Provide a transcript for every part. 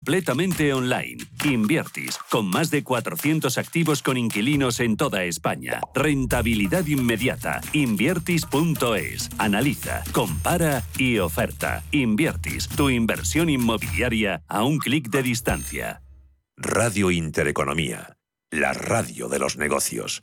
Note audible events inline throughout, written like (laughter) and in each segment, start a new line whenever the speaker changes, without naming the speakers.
completamente online. Inviertis, con más de 400 activos con inquilinos en toda España. Rentabilidad inmediata. Inviertis.es. Analiza, compara y oferta. Inviertis, tu inversión inmobiliaria a un clic de distancia.
Radio Intereconomía, la radio de los negocios.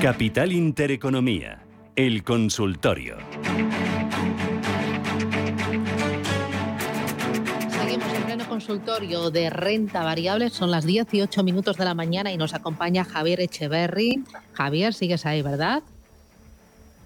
Capital Intereconomía, el consultorio.
Seguimos en pleno consultorio de renta variable. Son las 18 minutos de la mañana y nos acompaña Javier Echeverry. Javier, sigues ahí, ¿verdad?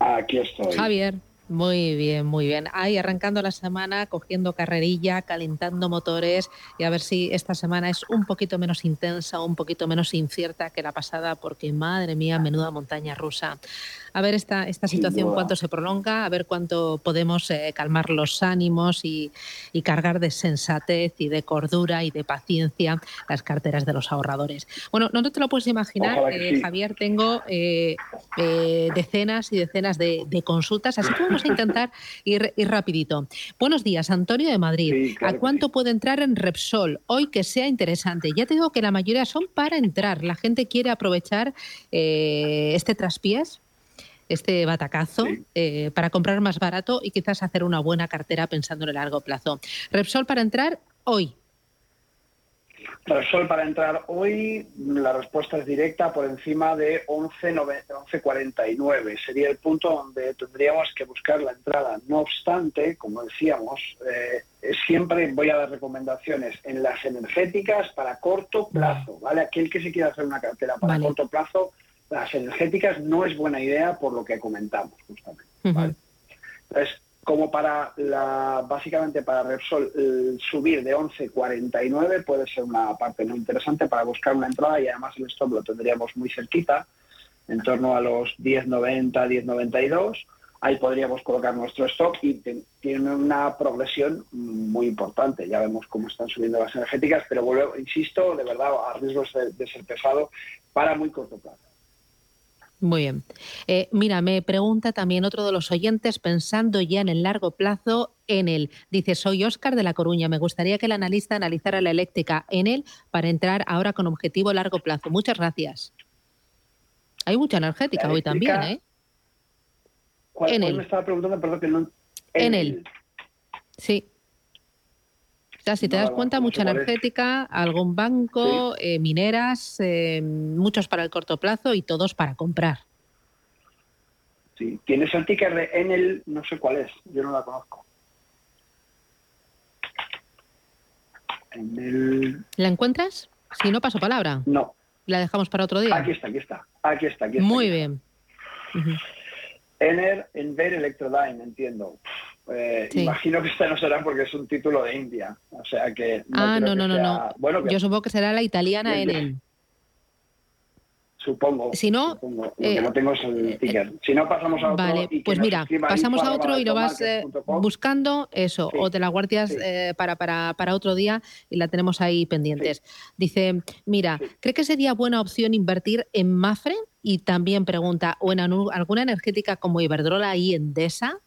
Aquí estoy.
Javier. Muy bien, muy bien. Ahí arrancando la semana, cogiendo carrerilla, calentando motores y a ver si esta semana es un poquito menos intensa, un poquito menos incierta que la pasada, porque madre mía, menuda montaña rusa a ver esta, esta situación cuánto se prolonga, a ver cuánto podemos eh, calmar los ánimos y, cargar de sensatez y de cordura y de paciencia las carteras de los ahorradores. Bueno, no te lo puedes imaginar, eh, Javier, tengo eh, decenas y decenas de, consultas, así que vamos a intentar ir, rapidito. Buenos días, Antonio de Madrid. ¿A cuánto puede entrar en Repsol? Hoy que sea interesante. Ya te digo que la mayoría son para entrar. La gente quiere aprovechar este traspiés este batacazo eh, para comprar más barato y quizás hacer una buena cartera pensando en el largo plazo. Repsol para entrar hoy.
Repsol para entrar hoy, la respuesta es directa por encima de 11.49. Sería el punto donde tendríamos que buscar la entrada. No obstante, como decíamos, eh, siempre voy a dar recomendaciones en las energéticas para corto plazo. ¿vale? Aquel que se quiera hacer una cartera para corto plazo las energéticas no es buena idea por lo que comentamos justamente. Entonces, como para la, básicamente para Repsol subir de 11.49 puede ser una parte muy interesante para buscar una entrada y además el stop lo tendríamos muy cerquita, en torno a los 10.90, 10.92. Ahí podríamos colocar nuestro stock y tiene una progresión muy importante. Ya vemos cómo están subiendo las energéticas, pero vuelvo, insisto, de verdad, a riesgos de ser pesado para muy corto plazo.
Muy bien. Eh, mira, me pregunta también otro de los oyentes, pensando ya en el largo plazo, en él. Dice, soy Óscar de La Coruña. Me gustaría que el analista analizara la eléctrica en él para entrar ahora con objetivo largo plazo. Muchas gracias. Hay mucha energética hoy también, ¿eh?
¿Cuál, me estaba preguntando? Perdón, que no...
En, él. Sí si te das cuenta, mucha energética, algún banco, eh, mineras, eh, muchos para el corto plazo y todos para comprar.
Sí, tienes el ticker de Enel, no sé cuál es, yo no la conozco.
Enel... ¿La encuentras? Si no, paso palabra.
No.
¿La dejamos para otro día?
Aquí está, aquí está. Aquí está, aquí está.
Muy bien.
Ener, Enver Electrodyne, entiendo. Eh, imagino que esta no será porque es un título de India. O sea que.
No ah, no, no, no, no. Bueno, Yo supongo que será la italiana Enel.
Supongo.
Si no,
eh, no tengo el ticker. Si no, pasamos a otro.
Vale, pues mira, pasamos a otro y lo vas eh, buscando, eso, o te la guardias para, para, para, otro día y la tenemos ahí pendientes. Dice, mira, ¿cree que sería buena opción invertir en Mafre? Y también pregunta, ¿o en alguna energética como Iberdrola y Endesa?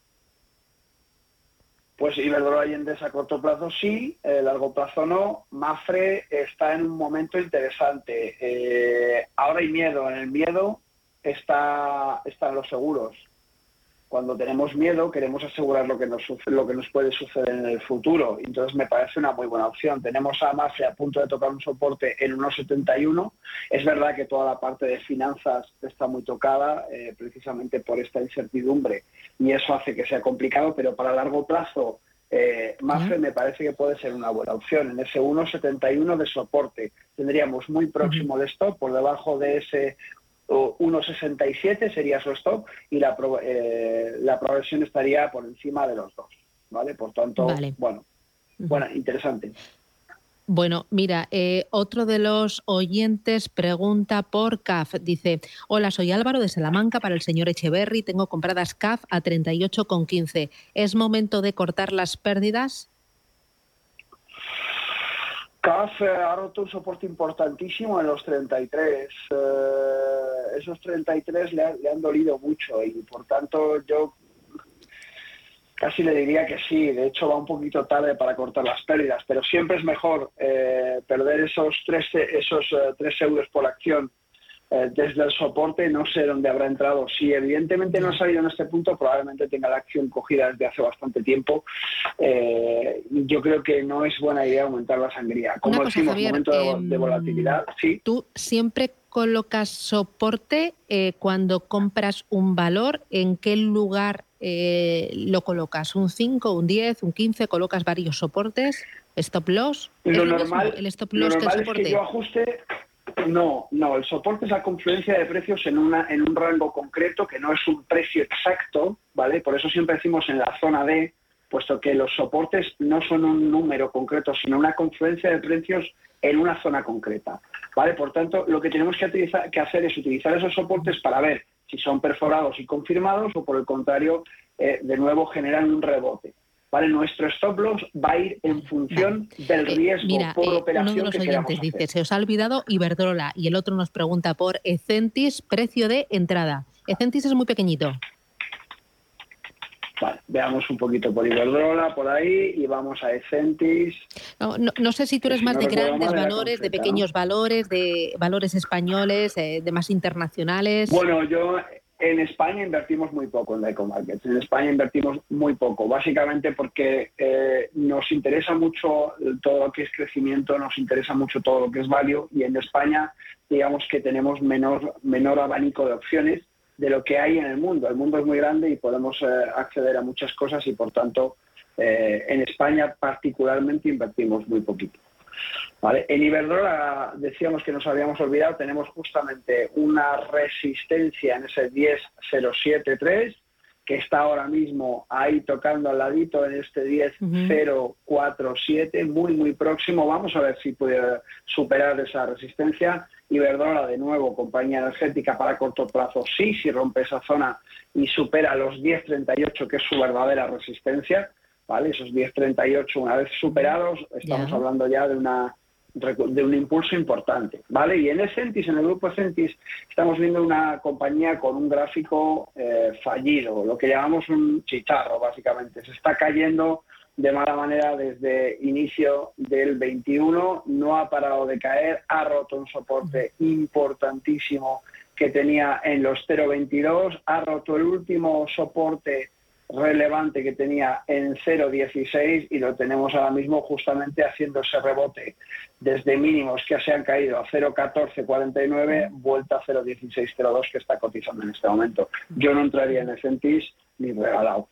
Pues Iberdrola y Endesa a corto plazo sí, a largo plazo no. Mafre está en un momento interesante. Eh, ahora hay miedo, en el miedo está, están los seguros. Cuando tenemos miedo queremos asegurar lo que nos lo que nos puede suceder en el futuro. Entonces me parece una muy buena opción. Tenemos a Mafre a punto de tocar un soporte en 1,71. Es verdad que toda la parte de finanzas está muy tocada eh, precisamente por esta incertidumbre y eso hace que sea complicado, pero para largo plazo eh, Mafre me parece que puede ser una buena opción. En ese 1,71 de soporte tendríamos muy próximo de stop, por debajo de ese 1,67 sería su stop y la, eh, la progresión estaría por encima de los dos. ¿vale? Por tanto, bueno, bueno, interesante.
Bueno, mira, eh, otro de los oyentes pregunta por CAF. Dice, hola, soy Álvaro de Salamanca para el señor Echeverry. Tengo compradas CAF a 38,15. ¿Es momento de cortar las pérdidas?
CAF ha roto un soporte importantísimo en los 33. Eh, esos 33 le, le, han dolido mucho y por tanto yo casi le diría que sí. De hecho va un poquito tarde para cortar las pérdidas, pero siempre es mejor eh, perder esos 3, esos, eh, euros por acción eh, desde el soporte, no sé dónde habrá entrado. Si evidentemente no ha salido en este punto, probablemente tenga la acción cogida desde hace bastante tiempo. Eh, yo creo que no es buena idea aumentar la sangría. Como decimos, momento de, em, volatilidad, sí.
Tú siempre colocas soporte eh, cuando compras un valor, ¿en qué lugar lo colocas? ¿Un 5, un 10, un 15? ¿Colocas varios soportes? ¿Stop loss?
Lo normal, el stop loss que el soporte? es que yo ajuste no, no, el soporte es la confluencia de precios en, una, en un rango concreto que no es un precio exacto, ¿vale? Por eso siempre decimos en la zona D, puesto que los soportes no son un número concreto, sino una confluencia de precios en una zona concreta, ¿vale? Por tanto, lo que tenemos que, que hacer es utilizar esos soportes para ver si son perforados y confirmados o, por el contrario, eh, de nuevo generan un rebote. ¿Vale? Nuestro stop loss va a ir en función del eh, riesgo por eh, operación
uno de los oyentes dice, se os ha olvidado Iberdrola y el otro nos pregunta por Ecentis, precio de entrada. Ecentis es muy pequeñito.
Vale, veamos un poquito por Iberdrola, por ahí, y vamos a Ecentis.
No, sé si tú eres más de grandes valores, de pequeños valores, de valores españoles, eh, de más internacionales.
Bueno, yo en España invertimos muy poco en la ecomarkets. En España invertimos muy poco, básicamente porque eh, nos interesa mucho todo lo que es crecimiento, nos interesa mucho todo lo que es value y en España digamos que tenemos menor, menor abanico de opciones de lo que hay en el mundo. El mundo es muy grande y podemos eh, acceder a muchas cosas y por tanto eh, en España particularmente invertimos muy poquito. En Iberdrola decíamos que nos habíamos olvidado, tenemos justamente una resistencia en ese 10.073 que está ahora mismo ahí tocando al ladito en este 10.047, muy, muy próximo. Vamos a ver si puede superar esa resistencia. Iberdrola, de nuevo, compañía energética para corto plazo, sí, si rompe esa zona y supera los 10.38, que es su verdadera resistencia, ¿vale? Esos 10.38, una vez superados, estamos hablando ya de una de un impulso importante, ¿vale? Y en Escentis, en el grupo Escentis, estamos viendo una compañía con un gráfico eh, fallido, lo que llamamos un chicharro, básicamente. Se está cayendo de mala manera desde inicio del 21, no ha parado de caer, ha roto un soporte importantísimo que tenía en los 0.22, ha roto el último soporte relevante que tenía en 0,16 y lo tenemos ahora mismo justamente haciendo ese rebote desde mínimos que se han caído a 0,1449, vuelta a 0,1602 que está cotizando en este momento. Yo no entraría en Escentis ni regalado.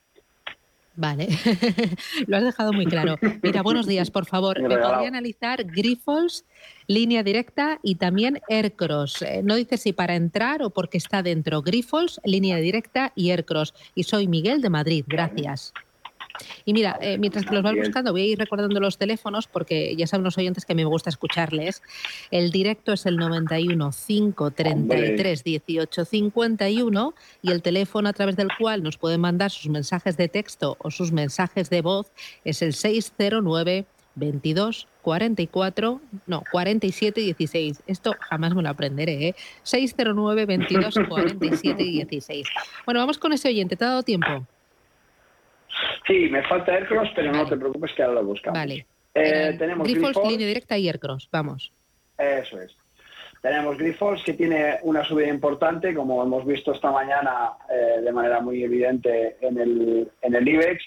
Vale, (laughs) lo has dejado muy claro. Mira, buenos días, por favor. ¿Me podría analizar Grifols, línea directa y también Aircross? Eh, no dice si para entrar o porque está dentro. Grifols, línea directa y Aircross. Y soy Miguel de Madrid. Gracias. Y mira, eh, mientras que los vas buscando, voy a ir recordando los teléfonos porque ya saben los oyentes que a mí me gusta escucharles. El directo es el 91 533 18 51 y el teléfono a través del cual nos pueden mandar sus mensajes de texto o sus mensajes de voz es el 609 22 44, no, 47 16. Esto jamás me lo aprenderé, ¿eh? 609 22 47 16. Bueno, vamos con ese oyente, ¿te ha dado tiempo?
Sí, me falta Aircross, pero no te preocupes que ahora lo buscamos.
Vale. Eh, tenemos Grifols, línea directa y Aircross, vamos.
Eso es. Tenemos Grifols, que tiene una subida importante, como hemos visto esta mañana eh, de manera muy evidente en el, en el IBEX,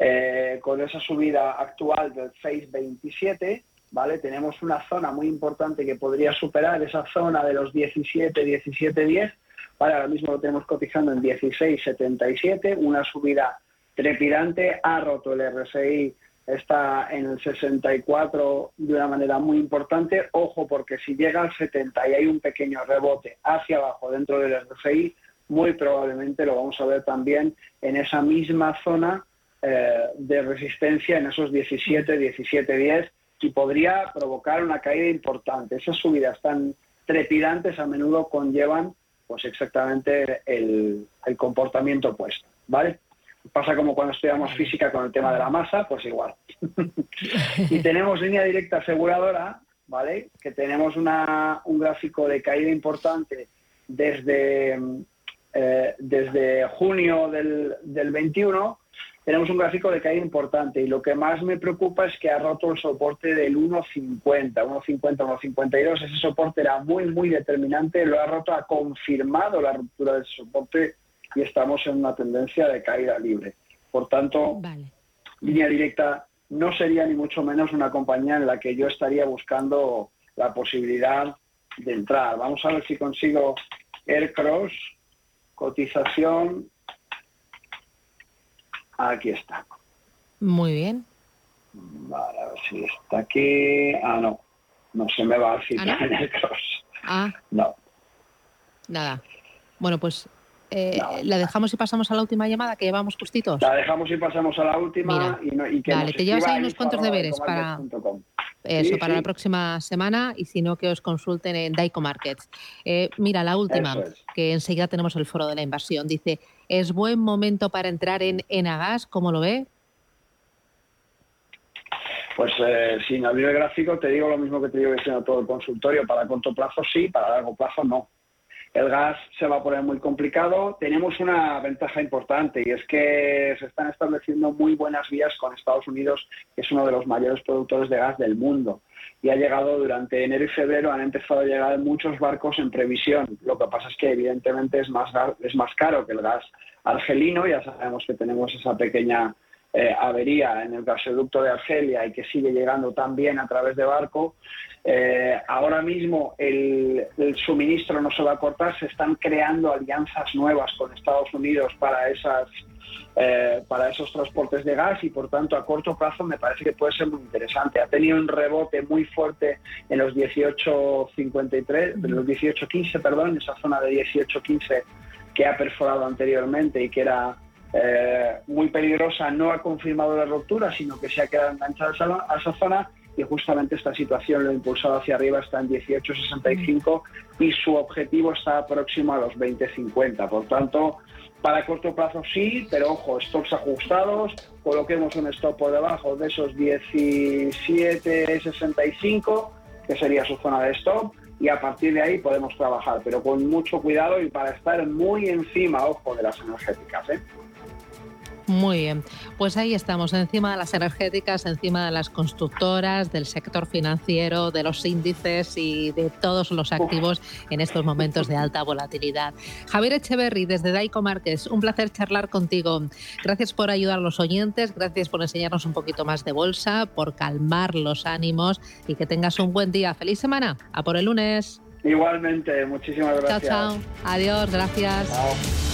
eh, con esa subida actual del 6,27, ¿vale? Tenemos una zona muy importante que podría superar esa zona de los 17, 17, 10, ¿vale? Ahora mismo lo tenemos cotizando en 16,77, una subida trepidante, ha roto el RSI está en el 64 de una manera muy importante. Ojo, porque si llega al 70 y hay un pequeño rebote hacia abajo dentro del RSI, muy probablemente lo vamos a ver también en esa misma zona eh, de resistencia, en esos 17, 17, 10, y podría provocar una caída importante. Esas subidas tan trepidantes a menudo conllevan pues exactamente el, el comportamiento opuesto. ¿Vale? Pasa como cuando estudiamos física con el tema de la masa, pues igual. (laughs) y tenemos línea directa aseguradora, ¿vale? Que tenemos una, un gráfico de caída importante desde, eh, desde junio del, del 21 tenemos un gráfico de caída importante y lo que más me preocupa es que ha roto el soporte del 1.50, 1.50, 1.52. Ese soporte era muy, muy determinante, lo ha roto, ha confirmado la ruptura de ese soporte y estamos en una tendencia de caída libre. Por tanto, línea directa no sería ni mucho menos una compañía en la que yo estaría buscando la posibilidad de entrar. Vamos a ver si consigo Aircross, cotización. Aquí está.
Muy bien.
Vale, a ver si está aquí. Ah, no. No se me va a citar ¿Ah, no? Aircross.
Ah.
No.
Nada. Bueno, pues eh, ¿La dejamos y pasamos a la última llamada que llevamos justitos?
La dejamos y pasamos a la última. y, no, y que
vale, te llevas ahí unos cuantos deberes para, eso, para la próxima semana y si no, que os consulten en Daico Markets. Eh, mira, la última, que enseguida tenemos el foro de la inversión. Dice, ¿es buen momento para entrar en Enagas? ¿Cómo lo ve?
Pues eh, sin abrir el gráfico te digo lo mismo que te digo diciendo todo el consultorio. Para corto plazo sí, para largo plazo no el gas se va a poner muy complicado. Tenemos una ventaja importante y es que se están estableciendo muy buenas vías con Estados Unidos, que es uno de los mayores productores de gas del mundo. Y ha llegado durante enero y febrero, han empezado a llegar muchos barcos en previsión. Lo que pasa es que evidentemente es más, es más caro que el gas argelino. Ya sabemos que tenemos esa pequeña eh, avería en el gasoducto de Argelia y que sigue llegando también a través de barco. Eh, ahora mismo el, suministro no se va a cortar, se están creando alianzas nuevas con Estados Unidos para esas eh, para esos transportes de gas y por tanto a corto plazo me parece que puede ser muy interesante. Ha tenido un rebote muy fuerte en los 18.53, de los 18.15, perdón, esa zona de 18.15 que ha perforado anteriormente y que era eh, muy peligrosa, no ha confirmado la ruptura, sino que se ha quedado enganchada a esa zona y justamente esta situación lo ha impulsado hacia arriba, está en 18.65 y su objetivo está próximo a los 20.50. Por tanto, para corto plazo sí, pero ojo, stops ajustados, coloquemos un stop por debajo de esos 17.65, que sería su zona de stop, y a partir de ahí podemos trabajar, pero con mucho cuidado y para estar muy encima, ojo, de las energéticas. ¿eh?
Muy bien, pues ahí estamos, encima de las energéticas, encima de las constructoras, del sector financiero, de los índices y de todos los activos en estos momentos de alta volatilidad. Javier Echeverry, desde Daico Márquez, un placer charlar contigo. Gracias por ayudar a los oyentes, gracias por enseñarnos un poquito más de bolsa, por calmar los ánimos y que tengas un buen día. Feliz semana, a por el lunes.
Igualmente, muchísimas gracias.
Chao, chao. Adiós, gracias.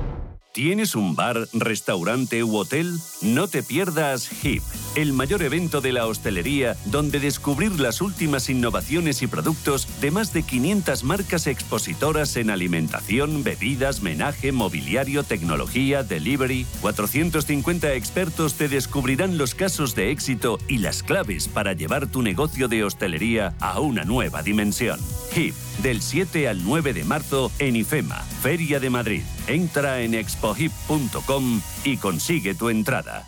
¿Tienes un bar, restaurante u hotel? No te pierdas HIP, el mayor evento de la hostelería donde descubrir las últimas innovaciones y productos de más de 500 marcas expositoras en alimentación, bebidas, menaje, mobiliario, tecnología, delivery. 450 expertos te descubrirán los casos de éxito y las claves para llevar tu negocio de hostelería a una nueva dimensión. HIP, del 7 al 9 de marzo en IFEMA, Feria de Madrid. Entra en expohip.com y consigue tu entrada.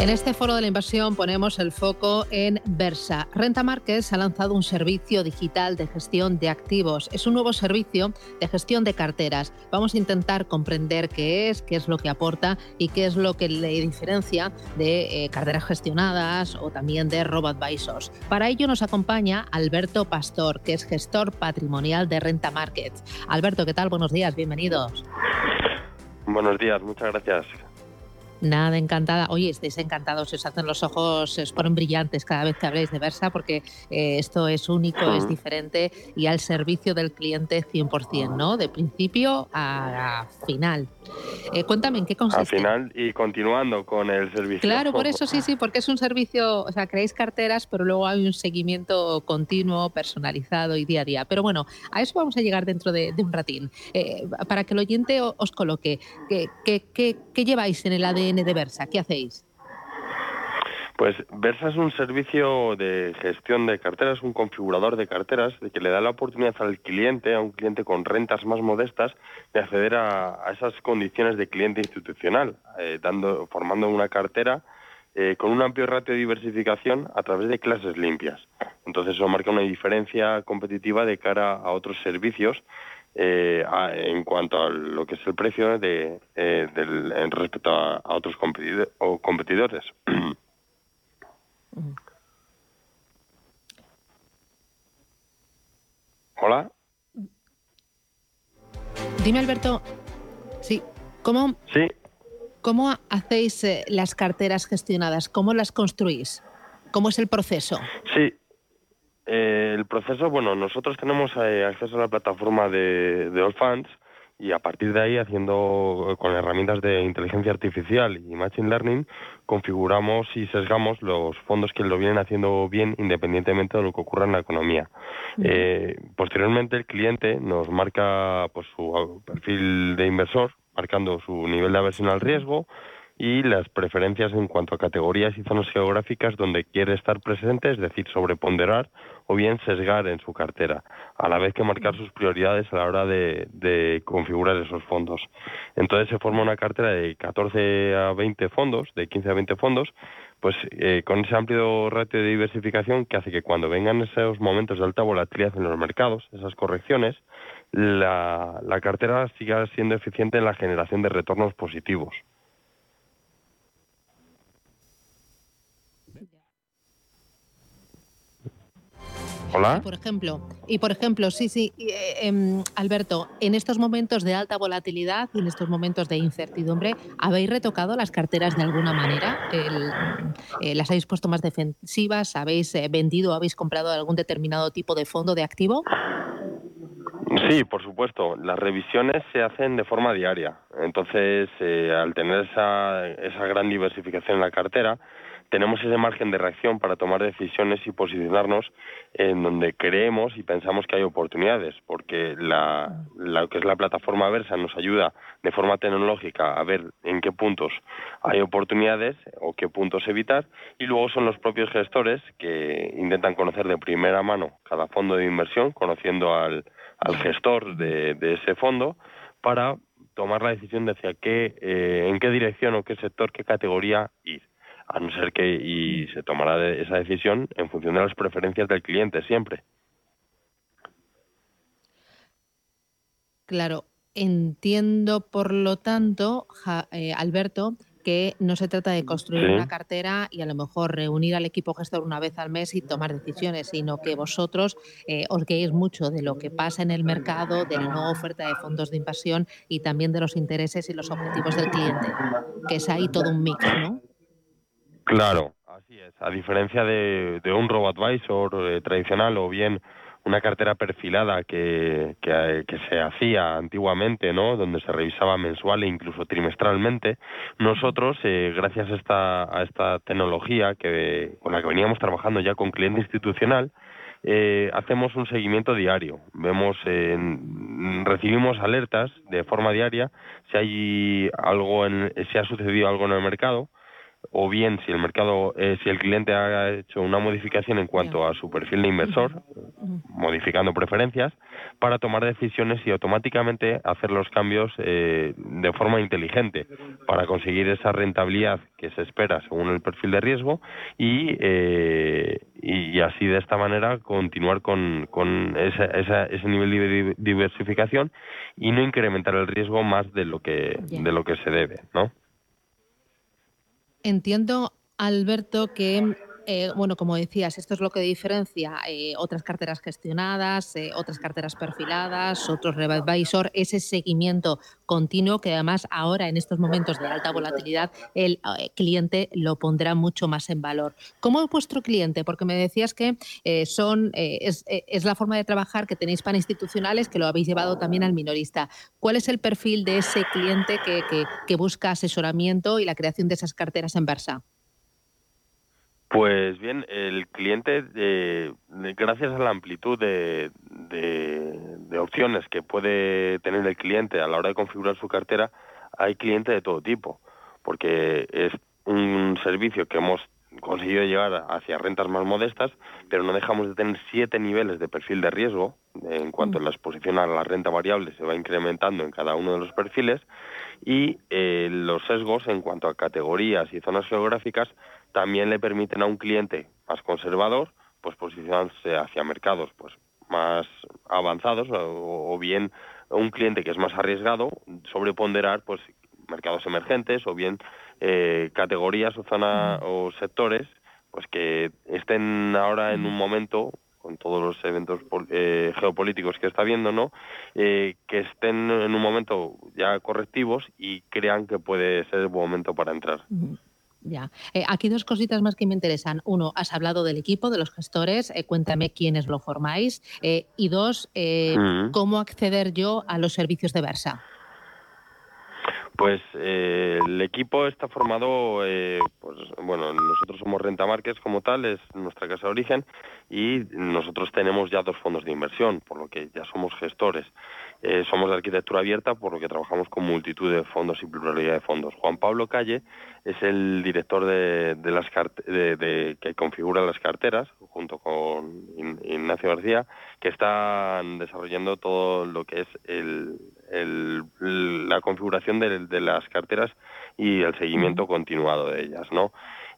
En este foro de la inversión ponemos el foco en Versa. Renta Markets ha lanzado un servicio digital de gestión de activos. Es un nuevo servicio de gestión de carteras. Vamos a intentar comprender qué es, qué es lo que aporta y qué es lo que le diferencia de eh, carteras gestionadas o también de robot advisors. Para ello nos acompaña Alberto Pastor, que es gestor patrimonial de Renta Markets. Alberto, ¿qué tal? Buenos días, bienvenidos.
Buenos días, muchas gracias.
Nada, encantada. Oye, estáis encantados, se os hacen los ojos, se os ponen brillantes cada vez que habléis de Versa, porque eh, esto es único, es diferente y al servicio del cliente 100%, ¿no? De principio a final. Eh, cuéntame, ¿en qué consiste?
Al final y continuando con el servicio.
Claro, por eso sí, sí, porque es un servicio, o sea, creáis carteras, pero luego hay un seguimiento continuo, personalizado y día a día. Pero bueno, a eso vamos a llegar dentro de, un ratín. Eh, para que el oyente os coloque, ¿qué, qué, qué, qué lleváis en el ADN? De Versa? ¿Qué hacéis?
Pues Versa es un servicio de gestión de carteras, un configurador de carteras, que le da la oportunidad al cliente, a un cliente con rentas más modestas, de acceder a, esas condiciones de cliente institucional, eh, dando, formando una cartera eh, con un amplio ratio de diversificación a través de clases limpias. Entonces eso marca una diferencia competitiva de cara a otros servicios eh, en cuanto a lo que es el precio de, eh, del, en respecto a, otros competidores. Hola.
Dime, Alberto. Sí. ¿Cómo,
sí.
¿Cómo hacéis eh, las carteras gestionadas? ¿Cómo las construís? ¿Cómo es el proceso?
Sí, eh, el proceso, bueno, nosotros tenemos eh, acceso a la plataforma de, de All Funds y a partir de ahí, haciendo con herramientas de inteligencia artificial y machine learning, configuramos y sesgamos los fondos que lo vienen haciendo bien independientemente de lo que ocurra en la economía. Eh, posteriormente, el cliente nos marca pues, su perfil de inversor, marcando su nivel de aversión al riesgo, y las preferencias en cuanto a categorías y zonas geográficas donde quiere estar presente, es decir, sobreponderar o bien sesgar en su cartera, a la vez que marcar sus prioridades a la hora de, configurar esos fondos. Entonces se forma una cartera de 14 a 20 fondos, de 15 a 20 fondos, pues eh, con ese amplio ratio de diversificación que hace que cuando vengan esos momentos de alta volatilidad en los mercados, esas correcciones, la, la cartera siga siendo eficiente en la generación de retornos positivos. Hola.
Y por ejemplo, y por ejemplo, sí, sí, eh, em, Alberto, en estos momentos de alta volatilidad y en estos momentos de incertidumbre, ¿habéis retocado las carteras de alguna manera? Eh, ¿Las habéis puesto más defensivas? ¿Habéis eh, vendido o habéis comprado algún determinado tipo de fondo de activo?
Sí, por supuesto. Las revisiones se hacen de forma diaria. Entonces, al tener esa, esa gran diversificación en la cartera, tenemos ese margen de reacción para tomar decisiones y posicionarnos en donde creemos y pensamos que hay oportunidades, porque la, que es la plataforma Versa nos ayuda de forma tecnológica a ver en qué puntos hay oportunidades o qué puntos evitar, y luego son los propios gestores que intentan conocer de primera mano cada fondo de inversión, conociendo al, al gestor de, de ese fondo, para tomar la decisión de hacia qué, eh, en qué dirección o qué sector, qué categoría ir. A no ser que y se tomará esa decisión en función de las preferencias del cliente siempre.
Claro, entiendo por lo tanto, eh, Alberto, que no se trata de construir una cartera y a lo mejor reunir al equipo gestor una vez al mes y tomar decisiones, sino que vosotros eh, os guiéis mucho de lo que pasa en el mercado, de la nueva oferta de fondos de inversión y también de los intereses y los objetivos del cliente, que es ahí todo un mix, ¿no?
Claro, así es. A diferencia de, un robot advisor eh, tradicional o bien una cartera perfilada que, que, se hacía antiguamente, ¿no? Donde se revisaba mensual e incluso trimestralmente. Nosotros, eh, gracias a esta, a esta tecnología que, con la que veníamos trabajando ya con cliente institucional, eh, hacemos un seguimiento diario. Vemos, recibimos alertas de forma diaria si hay algo, en, si ha sucedido algo en el mercado o bien si el mercado, eh, si el cliente ha hecho una modificación en cuanto a su perfil de inversor, modificando preferencias, para tomar decisiones y automáticamente hacer los cambios eh, de forma inteligente para conseguir esa rentabilidad que se espera según el perfil de riesgo y, eh, y, así de esta manera continuar con, con ese nivel de diversificación y no incrementar el riesgo más de lo que, de lo que se debe, ¿no?
Entiendo, Alberto, que eh, bueno, como decías, esto es lo que diferencia eh, otras carteras gestionadas, eh, otras carteras perfiladas, otros advisor, ese seguimiento continuo que además ahora en estos momentos de alta volatilidad el cliente lo pondrá mucho más en valor. ¿Cómo es vuestro cliente? Porque me decías que son es, la forma de trabajar que tenéis para institucionales que lo habéis llevado también al minorista. ¿Cuál es el perfil de ese cliente que, busca asesoramiento y la creación de esas carteras en Versa?
Pues bien, el cliente, eh, gracias a la amplitud de, opciones que puede tener el cliente a la hora de configurar su cartera, hay cliente de todo tipo, porque es un servicio que hemos conseguido llegar hacia rentas más modestas, pero no dejamos de tener siete niveles de perfil de riesgo en cuanto a la exposición a la renta variable se va incrementando en cada uno de los perfiles y eh, los sesgos en cuanto a categorías y zonas geográficas también le permiten a un cliente más conservador pues posicionarse hacia mercados pues más avanzados o, bien un cliente que es más arriesgado sobreponderar pues mercados emergentes o bien eh, categorías o zonas o sectores pues que estén ahora en un momento con todos los eventos eh, geopolíticos que está viendo, ¿no? Eh, que estén en un momento ya correctivos y crean que puede ser el buen momento para entrar.
Ya. Eh, aquí dos cositas más que me interesan. Uno, has hablado del equipo, de los gestores. Eh, cuéntame quiénes lo formáis. Eh, y dos, ¿cómo acceder yo a los servicios de Versa?
Pues el equipo está formado, pues bueno, nosotros somos Renta Márquez como tal, es nuestra casa de origen, y nosotros tenemos ya dos fondos de inversión, por lo que ya somos gestores. Eh, somos de arquitectura abierta, por lo que trabajamos con multitud de fondos y pluralidad de fondos. Juan Pablo Calle es el director de, las de, que configura las carteras, junto con Ignacio García, que están desarrollando todo lo que es la configuración de, las carteras y el seguimiento continuado de ellas, ¿no?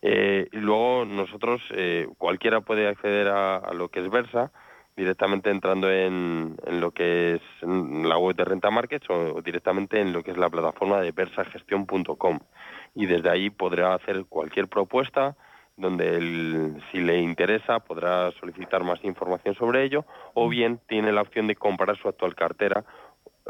Eh, y luego nosotros, eh, cualquiera puede acceder a lo que es Versa, directamente entrando en, en, lo que es la web de Renta Markets o directamente en lo que es la plataforma de versagestión.com y desde ahí podrá hacer cualquier propuesta donde si le interesa podrá solicitar más información sobre ello o bien tiene la opción de comparar su actual cartera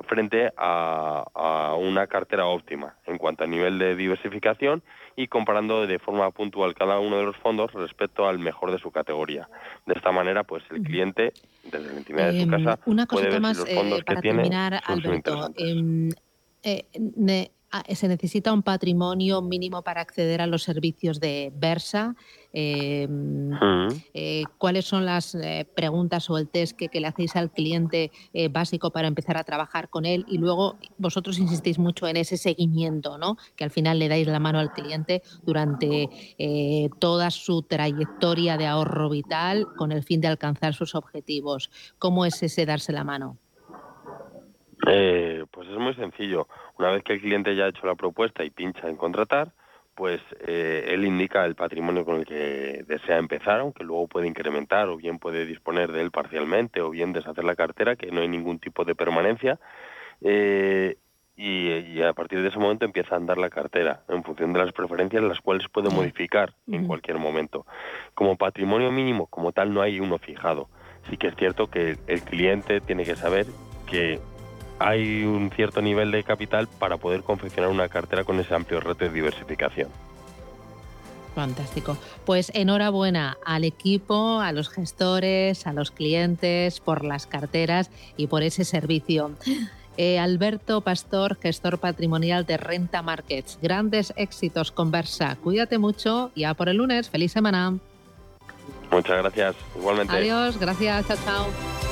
frente a, una cartera óptima en cuanto a nivel de diversificación y comparando de forma puntual cada uno de los fondos respecto al mejor de su categoría. De esta manera, pues el cliente, desde la intimidad de su em, casa,
una
puede ver
más,
si los fondos
eh, para
que
terminar, Alberto, em, eh, Ah, se necesita un patrimonio mínimo para acceder a los servicios de Versa. Em, eh, ¿Cuáles son las eh, preguntas o el test que, le hacéis al cliente eh, básico para empezar a trabajar con él? Y luego vosotros insistís mucho en ese seguimiento, ¿no? que al final le dais la mano al cliente durante toda su trayectoria de ahorro vital con el fin de alcanzar sus objetivos. ¿Cómo es ese darse la mano?
pues es muy sencillo Una vez que el cliente ya ha hecho la propuesta y pincha en contratar, pues eh, él indica el patrimonio con el que desea empezar, aunque luego puede incrementar o bien puede disponer de él parcialmente o bien deshacer la cartera, que no hay ningún tipo de permanencia. Eh, y, a partir de ese momento empieza a andar la cartera en función de las preferencias, las cuales puede modificar en cualquier momento. Como patrimonio mínimo, como tal, no hay uno fijado. Sí que es cierto que el cliente tiene que saber que hay un cierto nivel de capital para poder confeccionar una cartera con ese amplio reto de diversificación.
Fantástico. Pues enhorabuena al equipo, a los gestores, a los clientes por las carteras y por ese servicio. Eh, Alberto Pastor, gestor patrimonial de Renta Markets. Grandes éxitos, conversa. Cuídate mucho y a por el lunes. Feliz semana.
Muchas gracias. Igualmente.
Adiós. Gracias. Chao, chao.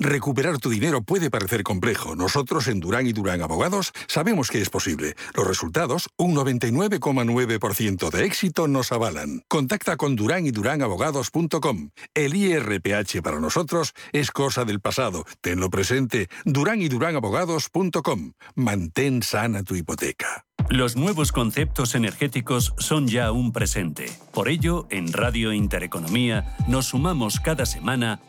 Recuperar tu dinero puede parecer complejo. Nosotros en Durán y Durán Abogados sabemos que es posible. Los resultados, un 99,9% de éxito, nos avalan. Contacta con Durán y Durán Abogados.com. El IRPH para nosotros es cosa del pasado. Tenlo presente. Durán y Durán Abogados.com. Mantén sana tu hipoteca.
Los nuevos conceptos energéticos son ya un presente. Por ello, en Radio Intereconomía nos sumamos cada semana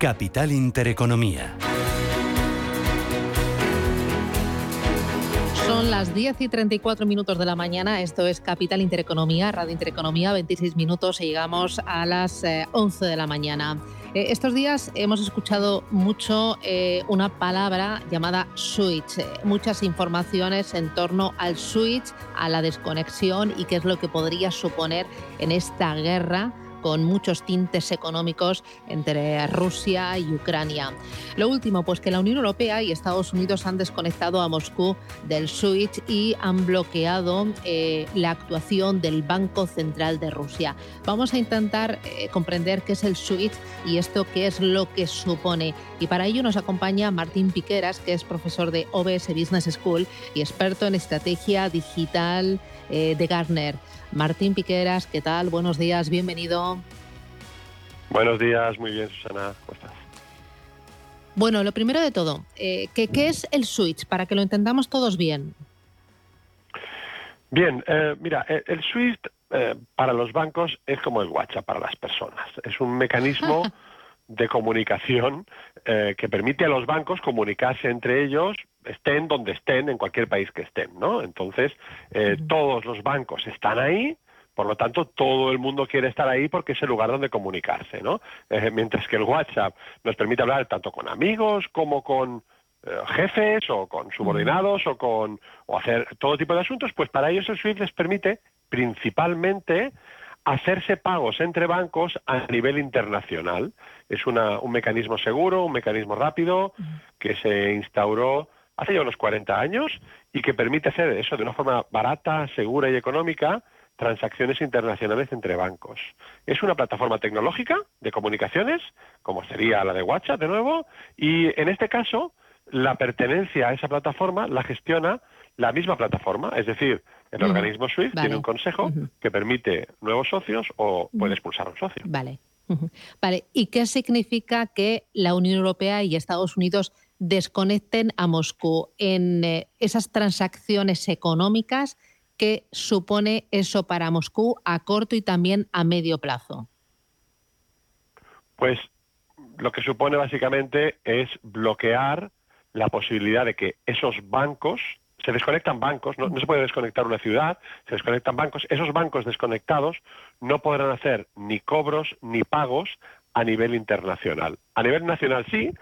Capital Intereconomía.
Son las 10 y 34 minutos de la mañana. Esto es Capital Intereconomía, Radio Intereconomía, 26 minutos y llegamos a las 11 eh, de la mañana. Eh, estos días hemos escuchado mucho eh, una palabra llamada switch, muchas informaciones en torno al switch, a la desconexión y qué es lo que podría suponer en esta guerra con muchos tintes económicos entre Rusia y Ucrania. Lo último, pues que la Unión Europea y Estados Unidos han desconectado a Moscú del SWIFT y han bloqueado eh, la actuación del Banco Central de Rusia. Vamos a intentar eh, comprender qué es el SWIFT y esto qué es lo que supone. Y para ello nos acompaña Martín Piqueras, que es profesor de OBS Business School y experto en estrategia digital eh, de Gartner. Martín Piqueras, ¿qué tal? Buenos días, bienvenido.
Buenos días, muy bien, Susana. ¿Cómo estás?
Bueno, lo primero de todo, eh, ¿qué, es el switch? Para que lo entendamos todos bien.
Bien, eh, mira, eh, el switch para los bancos es como el WhatsApp para las personas. Es un mecanismo (laughs) de comunicación que permite a los bancos comunicarse entre ellos estén donde estén, en cualquier país que estén, ¿no? Entonces, eh, todos los bancos están ahí, por lo tanto, todo el mundo quiere estar ahí porque es el lugar donde comunicarse, ¿no? Eh, mientras que el WhatsApp nos permite hablar tanto con amigos como con eh, jefes o con subordinados o con o hacer todo tipo de asuntos, pues para ellos el SWIFT les permite principalmente hacerse pagos entre bancos a nivel internacional. Es una, un mecanismo seguro, un mecanismo rápido que se instauró hace ya unos 40 años y que permite hacer eso de una forma barata, segura y económica transacciones internacionales entre bancos. Es una plataforma tecnológica de comunicaciones, como sería la de WhatsApp de nuevo, y en este caso la pertenencia a esa plataforma la gestiona la misma plataforma, es decir, el organismo SWIFT tiene un consejo que permite nuevos socios o puede expulsar a un socio.
Vale. Vale, ¿y qué significa que la Unión Europea y Estados Unidos desconecten a Moscú en eh, esas transacciones económicas que supone eso para Moscú a corto y también a medio plazo?
Pues lo que supone básicamente es bloquear la posibilidad de que esos bancos
se desconectan bancos, no, se puede desconectar una ciudad, se desconectan bancos. Esos bancos desconectados no podrán hacer ni cobros ni pagos a nivel internacional. A nivel nacional sí,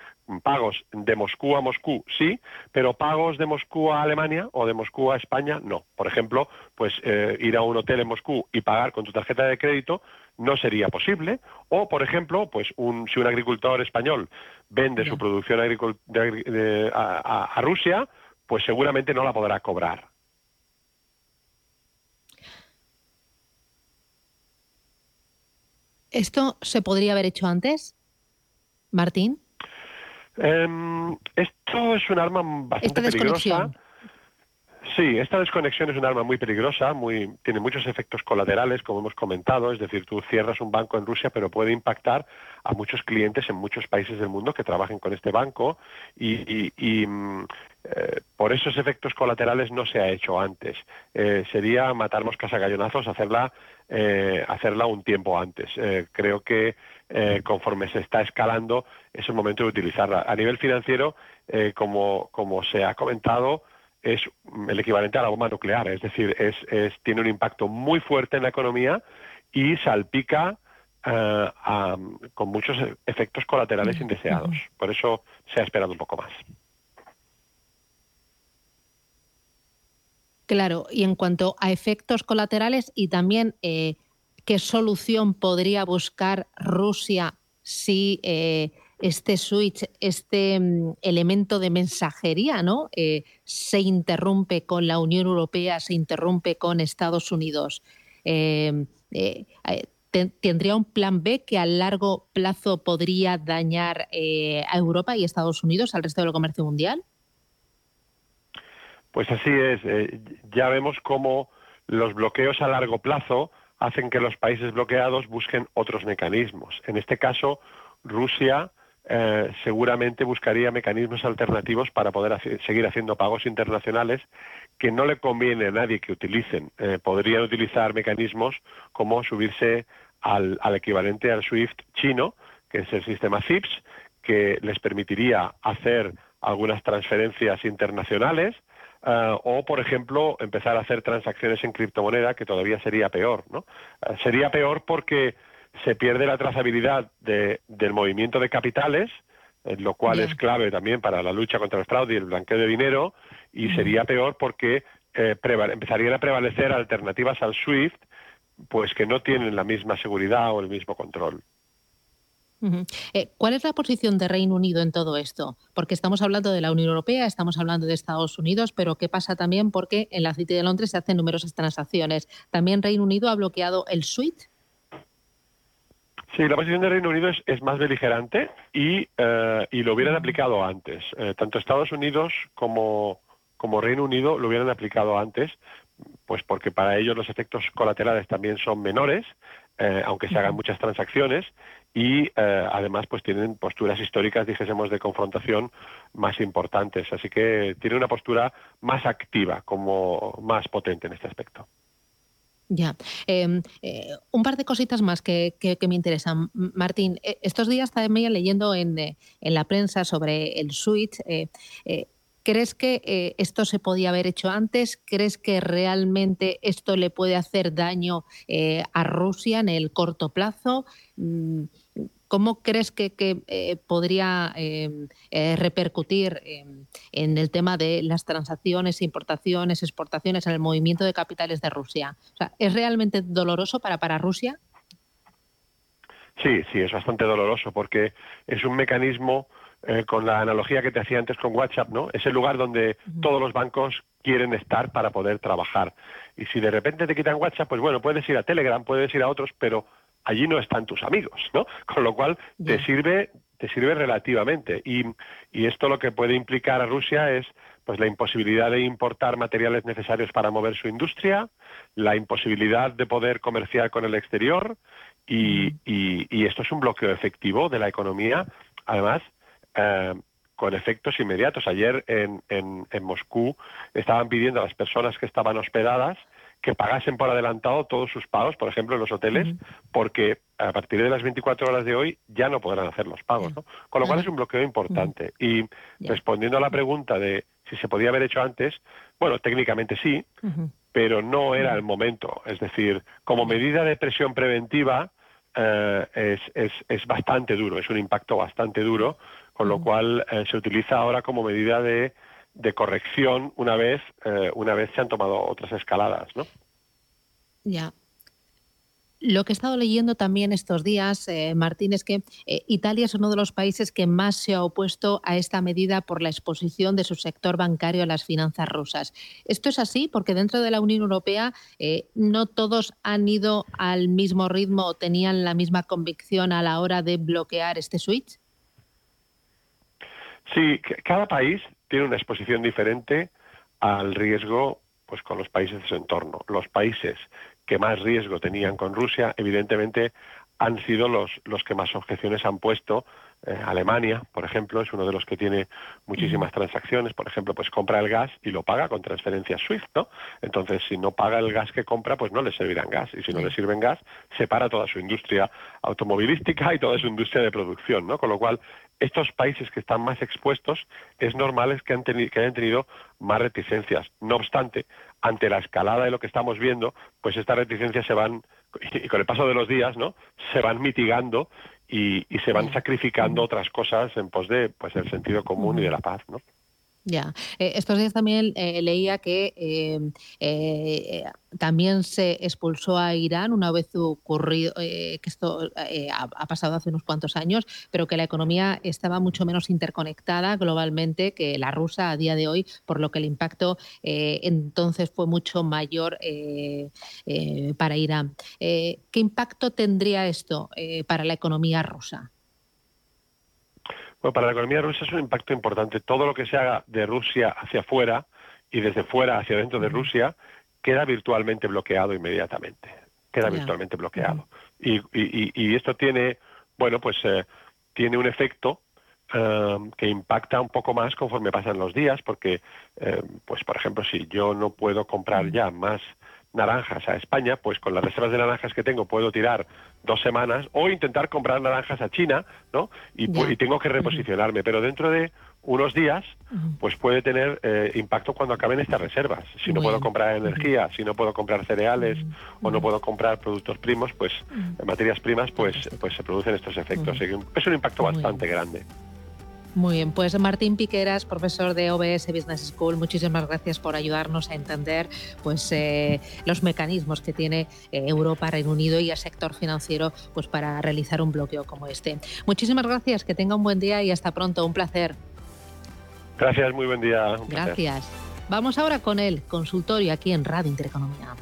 pagos de Moscú a Moscú sí, pero pagos de Moscú a Alemania o de Moscú a España no. Por ejemplo, pues eh, ir a un hotel en Moscú y pagar con tu tarjeta de crédito no sería posible. O, por ejemplo, pues un, si un agricultor español vende su producción a, Rusia, pues seguramente no la podrá cobrar.
¿Esto se podría haber hecho antes, Martín?
Em, esto es un arma bastante peligrosa. Sí, esta desconexión es un arma muy peligrosa, muy, tiene muchos efectos colaterales, como hemos comentado, es decir, tú cierras un banco en Rusia, pero puede impactar a muchos clientes en muchos países del mundo que trabajen con este banco y, mm, eh, por esos efectos colaterales no se ha hecho antes. Eh, sería matar moscas a gallonazos, hacerla, eh, hacerla un tiempo antes. creo que conforme se está escalando es el momento de utilizarla. A nivel financiero, como, como se ha comentado, es el equivalente a la bomba nuclear, es decir, es, tiene un impacto muy fuerte en la economía y salpica eh, con muchos efectos colaterales indeseados. Por eso se ha esperado un poco más.
Claro, y en cuanto a efectos colaterales y también eh, qué solución podría buscar Rusia si eh, este switch, este mm, elemento de mensajería, ¿no? Eh, se interrumpe con la Unión Europea, se interrumpe con Estados Unidos. ¿Tendría un plan B que a largo plazo podría dañar a Europa y Estados Unidos, al resto del comercio mundial?
Pues así es. ya vemos cómo los bloqueos a largo plazo hacen que los países bloqueados busquen otros mecanismos. En este caso, Rusia eh, seguramente buscaría mecanismos alternativos para poder seguir haciendo pagos internacionales que no le conviene a nadie que utilicen. Eh, podrían utilizar mecanismos como subirse al, equivalente al SWIFT chino, que es el sistema CIPS, que les permitiría hacer algunas transferencias internacionales eh, o, por ejemplo, empezar a hacer transacciones en criptomoneda, que todavía sería peor. ¿no? sería peor porque se pierde la trazabilidad del movimiento de capitales, eh, lo cual es clave también para la lucha contra el fraude y el blanqueo de dinero, y sería peor porque eh, empezarían a prevalecer alternativas al SWIFT, pues que no tienen la misma seguridad o el mismo control.
Eh, ¿Cuál es la posición de Reino Unido en todo esto? Porque estamos hablando de la Unión Europea, estamos hablando de Estados Unidos, pero ¿qué pasa también? Porque en la City de Londres se hacen numerosas transacciones. ¿También Reino Unido ha bloqueado el SWIFT?
Sí, la posición del Reino Unido es, más beligerante y, eh, y, lo hubieran aplicado antes. Eh, tanto Estados Unidos como, como Reino Unido lo hubieran aplicado antes, pues porque para ellos los efectos colaterales también son menores, eh, aunque se hagan muchas transacciones, y además pues tienen posturas históricas, dijésemos, de confrontación más importantes. Así que tiene una postura más activa, como más potente en este aspecto.
Ya. Em, eh, un par de cositas más que, me interesan. Martín, eh, estos días también leyendo en, eh, en, la prensa sobre el Switch. ¿Crees que esto se podía haber hecho antes? ¿Crees que realmente esto le puede hacer daño a Rusia en el corto plazo? Mm, ¿Cómo crees que, eh, podría em, eh, repercutir en el tema de las transacciones, importaciones, exportaciones, en el movimiento de capitales de Rusia? ¿Es realmente doloroso para, para Rusia?
Sí, sí, es bastante doloroso porque es un mecanismo, eh, con la analogía que te hacía antes con WhatsApp, ¿no? Es el lugar donde todos los bancos quieren estar para poder trabajar. Y si de repente te quitan WhatsApp, pues bueno, puedes ir a Telegram, puedes ir a otros, pero allí no están tus amigos, ¿no? (laughs) Con lo cual te sirve te sirve relativamente y, y esto lo que puede implicar a Rusia es pues la imposibilidad de importar materiales necesarios para mover su industria, la imposibilidad de poder comerciar con el exterior y, y, esto es un bloqueo efectivo de la economía, además eh, con efectos inmediatos. Ayer en, en, en Moscú estaban pidiendo a las personas que estaban hospedadas que pagasen por adelantado todos sus pagos, por ejemplo, en los hoteles, porque a partir de las 24 horas de hoy ya no podrán hacer los pagos. ¿no? Con lo cual es un bloqueo importante. Y respondiendo a la pregunta de si se podía haber hecho antes, bueno, técnicamente sí, pero no era el momento. Es decir, como medida de presión preventiva eh, es, es, bastante duro, es un impacto bastante duro, con lo cual eh, se utiliza ahora como medida de, de corrección una vez, eh, una vez se han tomado otras escaladas, ¿no?
Ya, lo que he estado leyendo también estos días, eh, Martín, es que eh, Italia es uno de los países que más se ha opuesto a esta medida por la exposición de su sector bancario a las finanzas rusas. ¿Esto es así? Porque dentro de la Unión Europea eh, no todos han ido al mismo ritmo o tenían la misma convicción a la hora de bloquear este switch.
Sí, cada país tiene una exposición diferente al riesgo pues con los países de su entorno. Los países que más riesgo tenían con Rusia, evidentemente han sido los, los que más objeciones han puesto. Eh, Alemania, por ejemplo, es uno de los que tiene muchísimas transacciones. Por ejemplo, pues compra el gas y lo paga con transferencia SWIFT, ¿no? Entonces, si no paga el gas que compra, pues no le servirán gas. Y si no le sirven gas, separa toda su industria automovilística y toda su industria de producción, ¿no? Con lo cual, estos países que están más expuestos, es normal que, han que hayan tenido más reticencias. No obstante, ante la escalada de lo que estamos viendo, pues estas reticencias se van, y con el paso de los días, ¿no? Se van mitigando y, se van sacrificando otras cosas en pos de pues el sentido común y de la paz, ¿no?
Ya, eh, estos días también eh, leía que eh, también se expulsó a Irán una vez ocurrido, que esto ha, pasado hace unos cuantos años, pero que la economía estaba mucho menos interconectada globalmente que la rusa a día de hoy, por lo que el impacto entonces fue mucho mayor para Irán. ¿Qué impacto tendría esto para la economía rusa?
Bueno, para la economía rusa es un impacto importante. Todo lo que se haga de Rusia hacia afuera y desde fuera hacia dentro de Rusia queda virtualmente bloqueado inmediatamente. Queda virtualmente bloqueado. Y, y, esto tiene, bueno, pues eh, tiene un efecto um, que impacta un poco más conforme pasan los días, porque, eh, pues por ejemplo, si yo no puedo comprar ya más naranjas a España, pues con las reservas de naranjas que tengo puedo tirar dos semanas o intentar comprar naranjas a China, ¿no? Y, tengo que reposicionarme, pero dentro de unos días, pues puede tener eh, impacto cuando acaben estas reservas. Si no puedo comprar energía, si no puedo comprar cereales o no puedo comprar productos primos, pues materias primas, pues, pues se producen estos efectos. Es un impacto bastante grande.
Muy bien, pues Martín Piqueras, profesor de OBS Business School, muchísimas gracias por ayudarnos a entender pues, eh, los mecanismos que tiene eh, Europa, Reino Unido y el sector financiero pues, para realizar un bloqueo como este. Muchísimas gracias, que tenga un buen día y hasta pronto, un placer.
Gracias, muy buen día.
gracias. Vamos ahora con el consultorio aquí en Radio Intereconomía.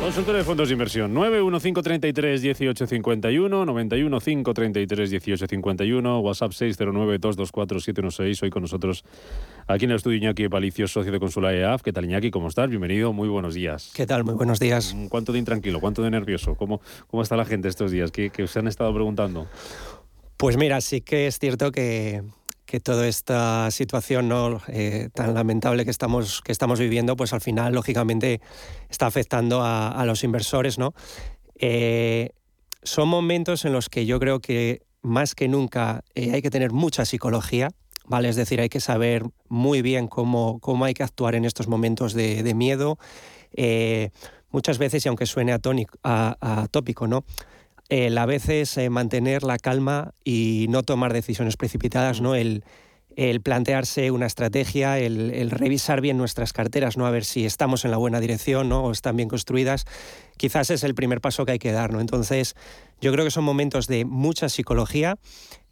Consultorio de fondos de inversión 91533 1851 91533 1851 WhatsApp 609 224 716 Hoy con nosotros aquí en el estudio Iñaki Palicio, socio de Consula EAF. ¿Qué tal Iñaki? ¿Cómo estás? Bienvenido, muy buenos días.
¿Qué tal? Muy buenos días.
Mm, ¿Cuánto de intranquilo? ¿Cuánto de nervioso? ¿Cómo, cómo está la gente estos días? ¿Qué, qué se han estado preguntando?
Pues mira, sí que es cierto que que toda esta situación ¿no? Eh, tan lamentable que estamos, que estamos viviendo, pues al final, lógicamente, está afectando a, los inversores. ¿no? Eh, son momentos en los que yo creo que más que nunca eh, hay que tener mucha psicología, ¿vale? Es decir, hay que saber muy bien cómo, cómo hay que actuar en estos momentos de, miedo. muchas veces, y aunque suene atópico, ¿no? El a veces eh, mantener la calma y no tomar decisiones precipitadas, ¿no? El, plantearse una estrategia, el, revisar bien nuestras carteras, ¿no? A ver si estamos en la buena dirección, ¿no? O están bien construidas. Quizás es el primer paso que hay que dar, ¿no? Entonces, yo creo que son momentos de mucha psicología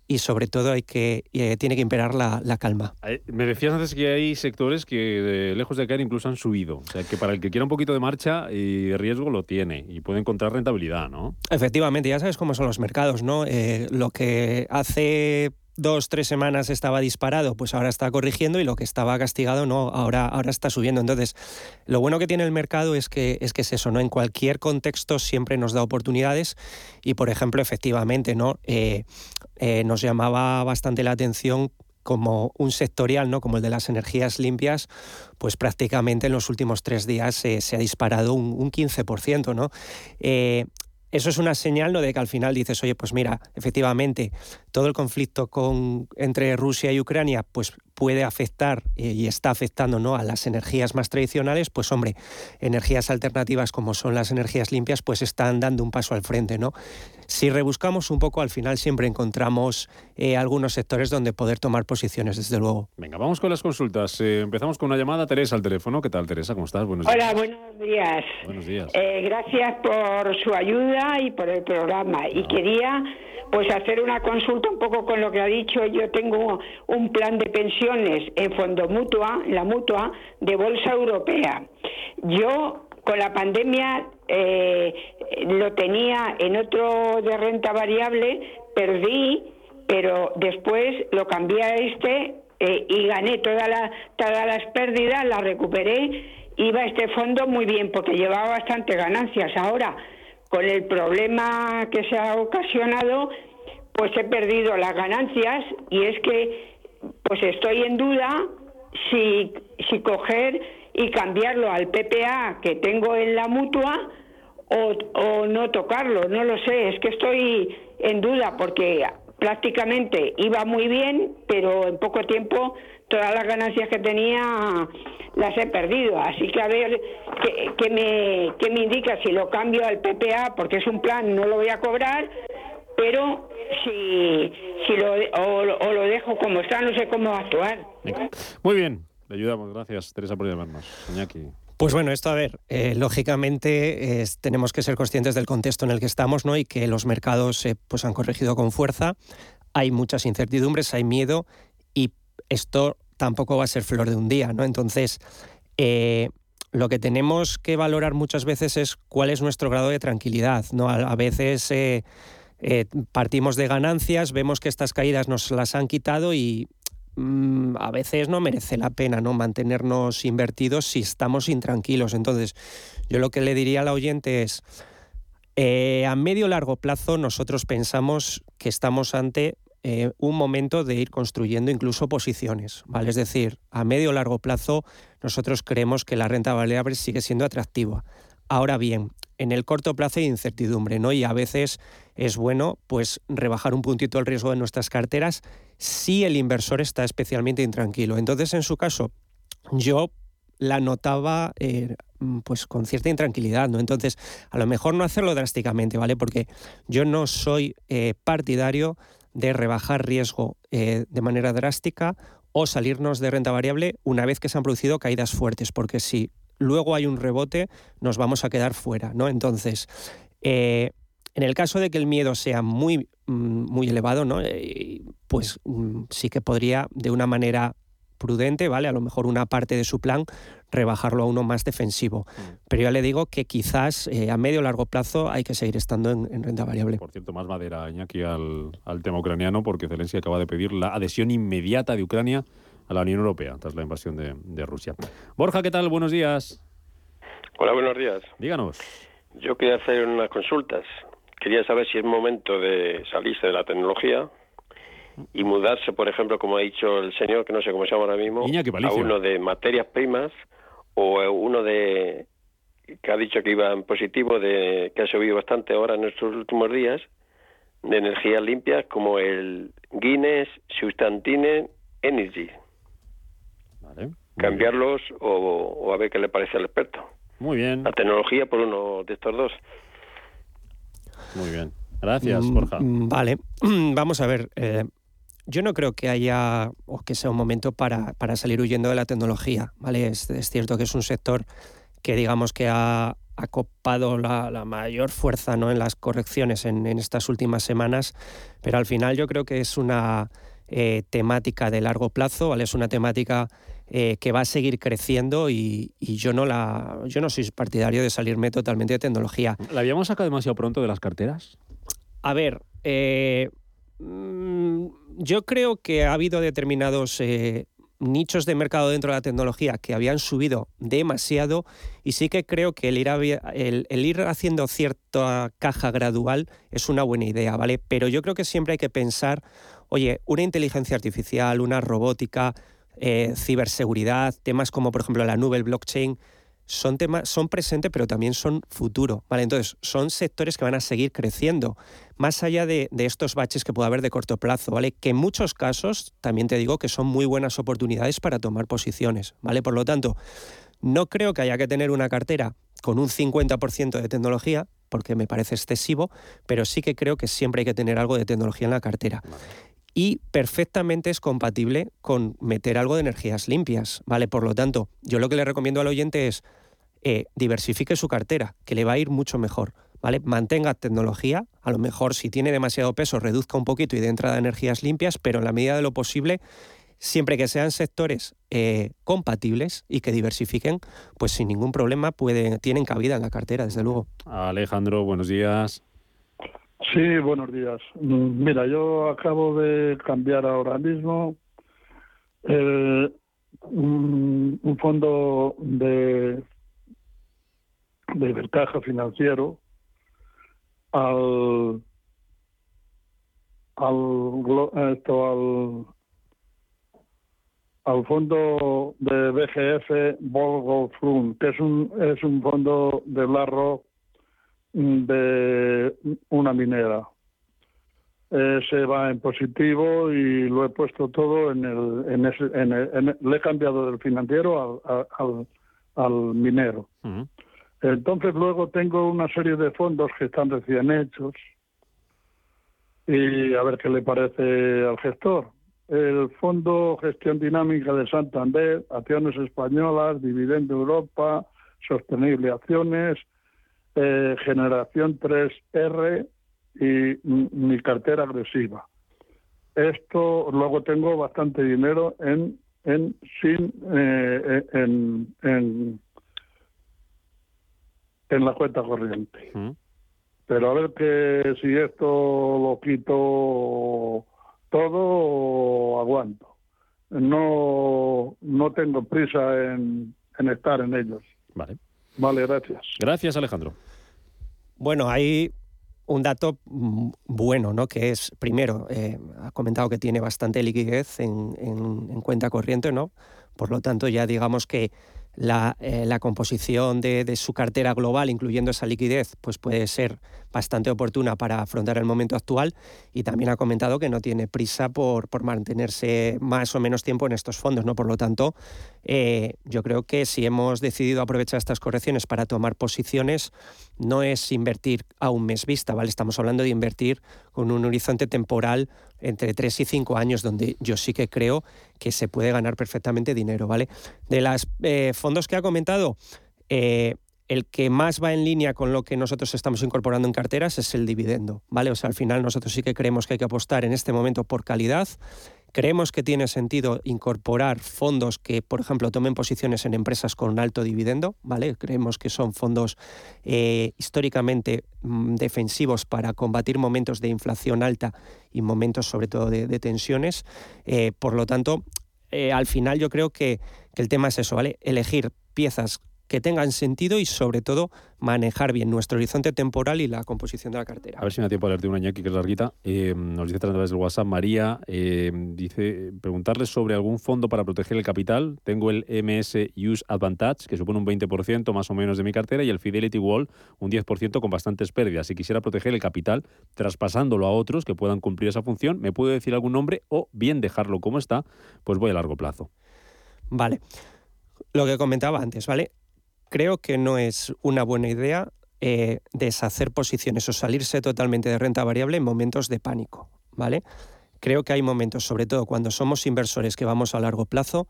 y sobre todo hay que eh, tiene que imperar la, calma.
Me decías antes que hay sectores que lejos de caer incluso han subido, o sea que para el que quiera un poquito de marcha y de riesgo lo tiene y puede encontrar rentabilidad, ¿no?
Efectivamente, ya sabes cómo son los mercados, ¿no? Eh, lo que hace dos, tres semanas estaba disparado, pues ahora está corrigiendo y lo que estaba castigado no, ahora, ahora está subiendo. Entonces, lo bueno que tiene el mercado es que, es que es eso, ¿no? En cualquier contexto siempre nos da oportunidades y, por ejemplo, efectivamente, ¿no? Eh, eh, nos llamaba bastante la atención como un sectorial, ¿no? como el de las energías limpias, pues prácticamente en los últimos tres días se ha disparado un, un 15%. ¿no? Eh, eso es una señal ¿no? de que al final dices, oye, pues mira, efectivamente, todo el conflicto con, entre Rusia y Ucrania pues puede afectar eh, y está afectando ¿no? a las energías más tradicionales, pues hombre, energías alternativas como son las energías limpias, pues están dando un paso al frente, ¿no? Si rebuscamos un poco, al final siempre encontramos eh, algunos sectores donde poder tomar posiciones, desde luego.
Venga, vamos con las consultas. Eh, empezamos con una llamada. Teresa al teléfono. ¿Qué tal, Teresa? ¿Cómo estás?
Buenos días. Hola, buenos días.
Buenos días.
gracias por su ayuda y por el programa. Y quería pues hacer una consulta un poco con lo que ha dicho. Yo tengo un plan de pensiones en fondo mutua, en la mutua, de bolsa europea. Yo con la pandemia eh, lo tenía en otro de renta variable, perdí, pero después lo cambié a este eh, y gané toda la, todas las pérdidas, las recuperé. Iba este fondo muy bien porque llevaba bastante ganancias. Ahora con el problema que se ha ocasionado, pues he perdido las ganancias y es que pues estoy en duda si, si coger y cambiarlo al PPA que tengo en la mutua o, o no tocarlo, no lo sé, es que estoy en duda porque prácticamente iba muy bien, pero en poco tiempo todas las ganancias que tenía las he perdido. Así que a ver qué, me, qué me indica si lo cambio al PPA, porque es un plan, no lo voy a cobrar, pero si, si lo, o, lo dejo como está, no sé cómo actuar.
Muy bien, le ayudamos. Gracias, Teresa, por llamarnos.
Pues bueno, esto a ver, eh, lógicamente tenemos que ser conscientes del contexto en el que estamos ¿no? y que los mercados eh, pues han corregido con fuerza, hay muchas incertidumbres, hay miedo y esto tampoco va a ser flor de un día, ¿no? Entonces, eh, lo que tenemos que valorar muchas veces es cuál es nuestro grado de tranquilidad, ¿no? A, veces eh, partimos de ganancias, vemos que estas caídas nos las han quitado y mm, a veces no merece la pena no mantenernos invertidos si estamos intranquilos. Entonces, yo lo que le diría al oyente es, a medio largo plazo nosotros pensamos que estamos ante eh, un momento de ir construyendo incluso posiciones, ¿vale? Es decir, a medio largo plazo nosotros creemos que la renta variable sigue siendo atractiva. Ahora bien, en el corto plazo hay incertidumbre, ¿no? Y a veces es bueno pues rebajar un puntito el riesgo de nuestras carteras si el inversor está especialmente intranquilo. Entonces, en su caso, yo la notaba eh, pues con cierta intranquilidad, ¿no? Entonces, a lo mejor no hacerlo drásticamente, ¿vale? Porque yo no soy eh, partidario de rebajar riesgo eh, de manera drástica o salirnos de renta variable una vez que se han producido caídas fuertes, porque si luego hay un rebote nos vamos a quedar fuera, ¿no? Entonces, en el caso de que el miedo sea muy, muy elevado, ¿no? Eh, pues mm, sí que podría de una manera prudente, ¿vale? A lo mejor una parte de su plan rebajarlo a uno más defensivo. Mm. Pero ya le digo que quizás eh, a medio o largo plazo hay que seguir estando en, renta variable.
Por cierto, más madera, Iñaki, al, al tema ucraniano, porque Zelensky acaba de pedir la adhesión inmediata de Ucrania a la Unión Europea tras la invasión de, de Rusia. Borja, ¿qué tal? Buenos días.
Hola, buenos días.
Díganos.
Yo quería hacer unas consultas. Quería saber si es momento de salirse de la tecnología y mudarse, por ejemplo, como ha dicho el señor, que no sé cómo se llama ahora mismo, a uno de materias primas o uno de que ha dicho que iba en positivo, de que ha subido bastante ahora en estos últimos días, de energías limpias como el Guinness Sustantine Energy. Cambiarlos o, a ver qué le parece al experto.
Muy bien.
La tecnología por uno de estos dos.
Muy bien. Gracias, mm, Borja.
Mm, vale. (clears throat) Vamos a ver. Eh, yo no creo que haya o que sea un momento para, salir huyendo de la tecnología. ¿vale? Es, cierto que es un sector que digamos que ha, copado la, mayor fuerza ¿no? en las correcciones en, estas últimas semanas, pero al final yo creo que es una eh, temática de largo plazo, ¿vale? es una temática eh, que va a seguir creciendo y, yo no la yo no soy partidario de salirme totalmente de tecnología.
¿La habíamos sacado demasiado pronto de las carteras?
A ver, eh, mm, yo creo que ha habido determinados eh, nichos de mercado dentro de la tecnología que habían subido demasiado y sí que creo que el ir, el, ir, haciendo cierta caja gradual es una buena idea, ¿vale? Pero yo creo que siempre hay que pensar, oye, una inteligencia artificial, una robótica, eh, ciberseguridad, temas como por ejemplo la nube, el blockchain, son temas, son presente, pero también son futuro, ¿vale? Entonces, son sectores que van a seguir creciendo, más allá de, estos baches que puede haber de corto plazo, ¿vale? Que en muchos casos, también te digo que son muy buenas oportunidades para tomar posiciones, ¿vale? Por lo tanto, no creo que haya que tener una cartera con un 50% de tecnología, porque me parece excesivo, pero sí que creo que siempre hay que tener algo de tecnología en la cartera y perfectamente es compatible con meter algo de energías limpias, ¿vale? Por lo tanto, yo lo que le recomiendo al oyente es eh, diversifique su cartera, que le va a ir mucho mejor, ¿vale? Mantenga tecnología, a lo mejor si tiene demasiado peso reduzca un poquito y de entrada energías limpias, pero en la medida de lo posible siempre que sean sectores eh, compatibles y que diversifiquen, pues sin ningún problema pueden, tienen cabida en la cartera, desde luego.
Alejandro, buenos días.
Sí, buenos días. Mm, mira, yo acabo de cambiar ahora mismo un, fondo de, de financiero al al esto al al fondo de BGF Volgo Fund, que es un es un fondo de BlackRock de una minera. se va en positivo y lo he puesto todo en el, en ese, en le he cambiado del financiero al, al, minero. Entonces luego tengo una serie de fondos que están recién hechos y a ver qué le parece al gestor. El Fondo Gestión Dinámica de Santander, Acciones Españolas, Dividendo Europa, Sostenible Acciones, eh, generación 3R y mi cartera agresiva. Esto luego tengo bastante dinero en en sin eh, en, en, en la cuenta corriente. Pero a ver que si esto lo quito todo aguanto. No no tengo prisa en, en estar en ellos.
Vale.
Vale, gracias.
Gracias, Alejandro.
Bueno, hay un dato mm, bueno, ¿no? Que es, primero, eh, ha comentado que tiene bastante liquidez en, en, cuenta corriente, ¿no? Por lo tanto, ya digamos que la, eh, la composición de, su cartera global, incluyendo esa liquidez, pues puede ser bastante oportuna para afrontar el momento actual y también ha comentado que no tiene prisa por, por mantenerse más o menos tiempo en estos fondos. ¿no? Por lo tanto, eh, yo creo que si hemos decidido aprovechar estas correcciones para tomar posiciones, no es invertir a un mes vista, ¿vale? Estamos hablando de invertir con un horizonte temporal entre 3 y 5 años, donde yo sí que creo que se puede ganar perfectamente dinero, ¿vale? De los eh, fondos que ha comentado, eh, el que más va en línea con lo que nosotros estamos incorporando en carteras es el dividendo, ¿vale? O sea, al final nosotros sí que creemos que hay que apostar en este momento por calidad. Creemos que tiene sentido incorporar fondos que, por ejemplo, tomen posiciones en empresas con alto dividendo, ¿vale? Creemos que son fondos eh, históricamente mm, defensivos para combatir momentos de inflación alta y momentos sobre todo de, tensiones. Eh, por lo tanto, eh, al final yo creo que, que el tema es eso, ¿vale? Elegir piezas que tengan sentido y sobre todo manejar bien nuestro horizonte temporal y la composición de la cartera.
A ver si me da tiempo a leerte una ñaki que es larguita. Eh, nos dice a través del WhatsApp María, eh, dice preguntarle sobre algún fondo para proteger el capital. Tengo el MS Use Advantage, que supone un 20% más o menos de mi cartera, y el Fidelity Wall, un 10% con bastantes pérdidas. Si quisiera proteger el capital, traspasándolo a otros que puedan cumplir esa función, ¿me puede decir algún nombre o bien dejarlo como está? Pues voy a largo plazo.
Vale. Lo que comentaba antes, ¿vale? Creo que no es una buena idea eh, deshacer posiciones o salirse totalmente de renta variable en momentos de pánico, ¿vale? Creo que hay momentos, sobre todo cuando somos inversores que vamos a largo plazo,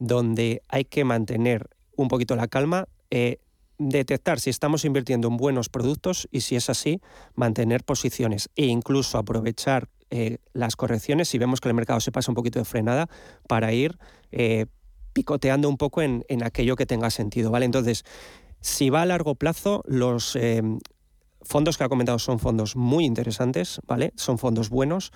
donde hay que mantener un poquito la calma, eh, detectar si estamos invirtiendo en buenos productos y si es así, mantener posiciones e incluso aprovechar eh, las correcciones si vemos que el mercado se pasa un poquito de frenada para ir picoteando un poco en, aquello que tenga sentido, ¿vale? Entonces, si va a largo plazo, los eh, fondos que ha comentado son fondos muy interesantes, ¿vale? Son fondos buenos.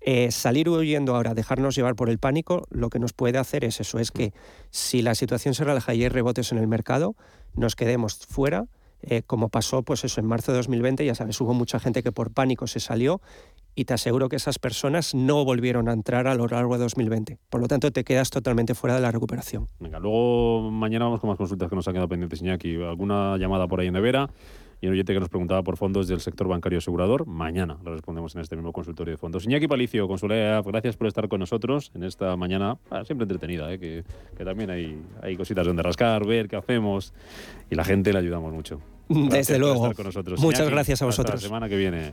Eh, salir huyendo ahora, dejarnos llevar por el pánico, lo que nos puede hacer es eso, es que si la situación se relaja y hay rebotes en el mercado, nos quedemos fuera, eh, como pasó pues eso en marzo de 2020, ya sabes, hubo mucha gente que por pánico se salió y te aseguro que esas personas no volvieron a entrar a lo largo de 2020. Por lo tanto, te quedas totalmente fuera de la recuperación.
Venga, luego mañana vamos con más consultas que nos han quedado pendientes, Iñaki. ¿Alguna llamada por ahí en nevera? Y un oyente que nos preguntaba por fondos del sector bancario asegurador. Mañana lo respondemos en este mismo consultorio de fondos. Iñaki Palicio, Consulea, gracias por estar con nosotros en esta mañana, ah, siempre entretenida, ¿eh? que, que, también hay, hay cositas donde rascar, ver qué hacemos y la gente le ayudamos mucho.
Desde luego. Muchas gracias a vosotros.
Hasta la semana que viene.